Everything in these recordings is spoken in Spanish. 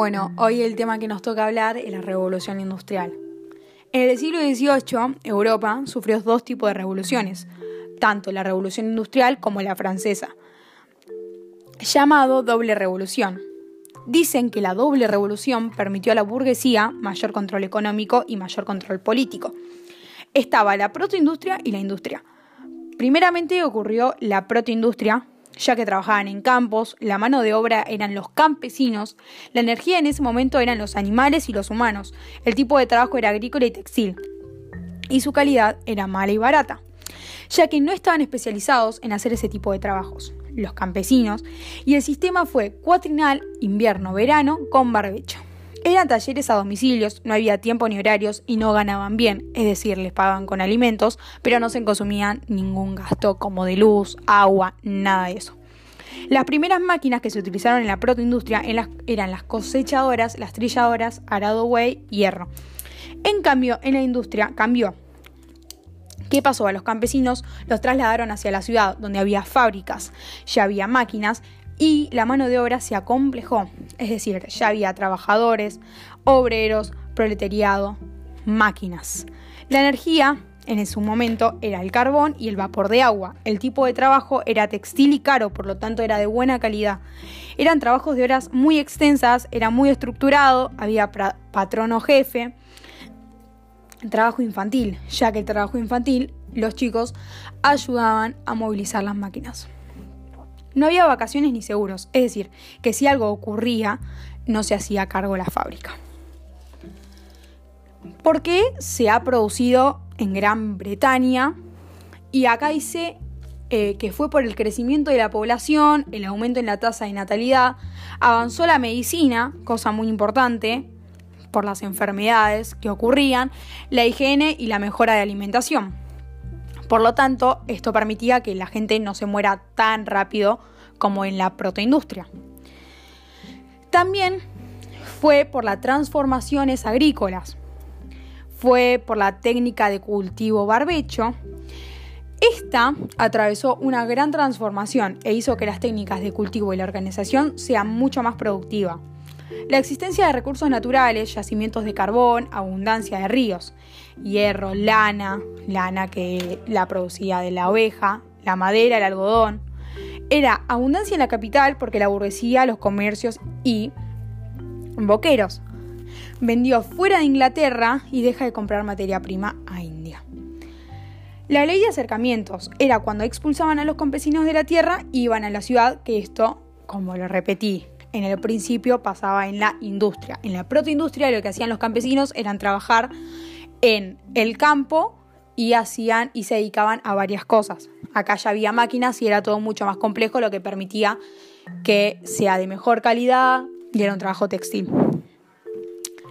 Bueno, hoy el tema que nos toca hablar es la revolución industrial. En el siglo XVIII, Europa sufrió dos tipos de revoluciones, tanto la revolución industrial como la francesa, llamado doble revolución. Dicen que la doble revolución permitió a la burguesía mayor control económico y mayor control político. Estaba la protoindustria y la industria. Primeramente ocurrió la protoindustria, ya que trabajaban en campos, la mano de obra eran los campesinos, la energía en ese momento eran los animales y los humanos, el tipo de trabajo era agrícola y textil, y su calidad era mala y barata, ya que no estaban especializados en hacer ese tipo de trabajos, los campesinos, y el sistema fue cuatrinal, invierno-verano, con barbecho. Eran talleres a domicilios, no había tiempo ni horarios y no ganaban bien, es decir, les pagaban con alimentos, pero no se consumían ningún gasto como de luz, agua, nada de eso. Las primeras máquinas que se utilizaron en la protoindustria eran las cosechadoras, las trilladoras, arado buey, hierro. En cambio, en la industria cambió. ¿Qué pasó? A los campesinos los trasladaron hacia la ciudad, donde había fábricas, ya había máquinas y la mano de obra se acomplejó, es decir, ya había trabajadores, obreros, proletariado, máquinas. La energía en su momento era el carbón y el vapor de agua. El tipo de trabajo era textil y caro, por lo tanto era de buena calidad. Eran trabajos de horas muy extensas, era muy estructurado, había patrón o jefe. Trabajo infantil, ya que el trabajo infantil, los chicos ayudaban a movilizar las máquinas. No había vacaciones ni seguros, es decir, que si algo ocurría, no se hacía cargo la fábrica. ¿Por qué se ha producido en Gran Bretaña? Y acá dice eh, que fue por el crecimiento de la población, el aumento en la tasa de natalidad, avanzó la medicina, cosa muy importante, por las enfermedades que ocurrían, la higiene y la mejora de alimentación. Por lo tanto, esto permitía que la gente no se muera tan rápido como en la protoindustria. También fue por las transformaciones agrícolas, fue por la técnica de cultivo barbecho. Esta atravesó una gran transformación e hizo que las técnicas de cultivo y la organización sean mucho más productivas. La existencia de recursos naturales, yacimientos de carbón, abundancia de ríos, hierro, lana, lana que la producía de la oveja, la madera, el algodón. Era abundancia en la capital porque la burguesía, los comercios y boqueros. Vendió fuera de Inglaterra y deja de comprar materia prima a India. La ley de acercamientos era cuando expulsaban a los campesinos de la tierra y iban a la ciudad, que esto, como lo repetí, en el principio pasaba en la industria. En la protoindustria lo que hacían los campesinos eran trabajar en el campo y hacían y se dedicaban a varias cosas. Acá ya había máquinas y era todo mucho más complejo, lo que permitía que sea de mejor calidad y era un trabajo textil.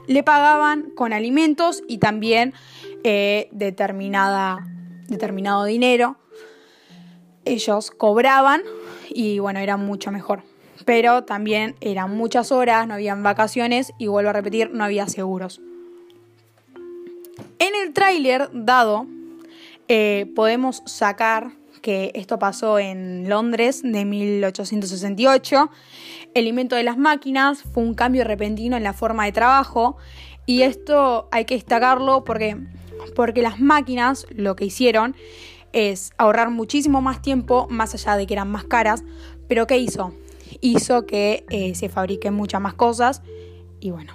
Le pagaban con alimentos y también eh, determinada, determinado dinero. Ellos cobraban y bueno, era mucho mejor pero también eran muchas horas, no habían vacaciones y vuelvo a repetir, no había seguros. En el tráiler dado eh, podemos sacar que esto pasó en Londres de 1868. El invento de las máquinas fue un cambio repentino en la forma de trabajo y esto hay que destacarlo porque, porque las máquinas lo que hicieron es ahorrar muchísimo más tiempo, más allá de que eran más caras, pero ¿qué hizo? Hizo que eh, se fabriquen muchas más cosas. Y bueno,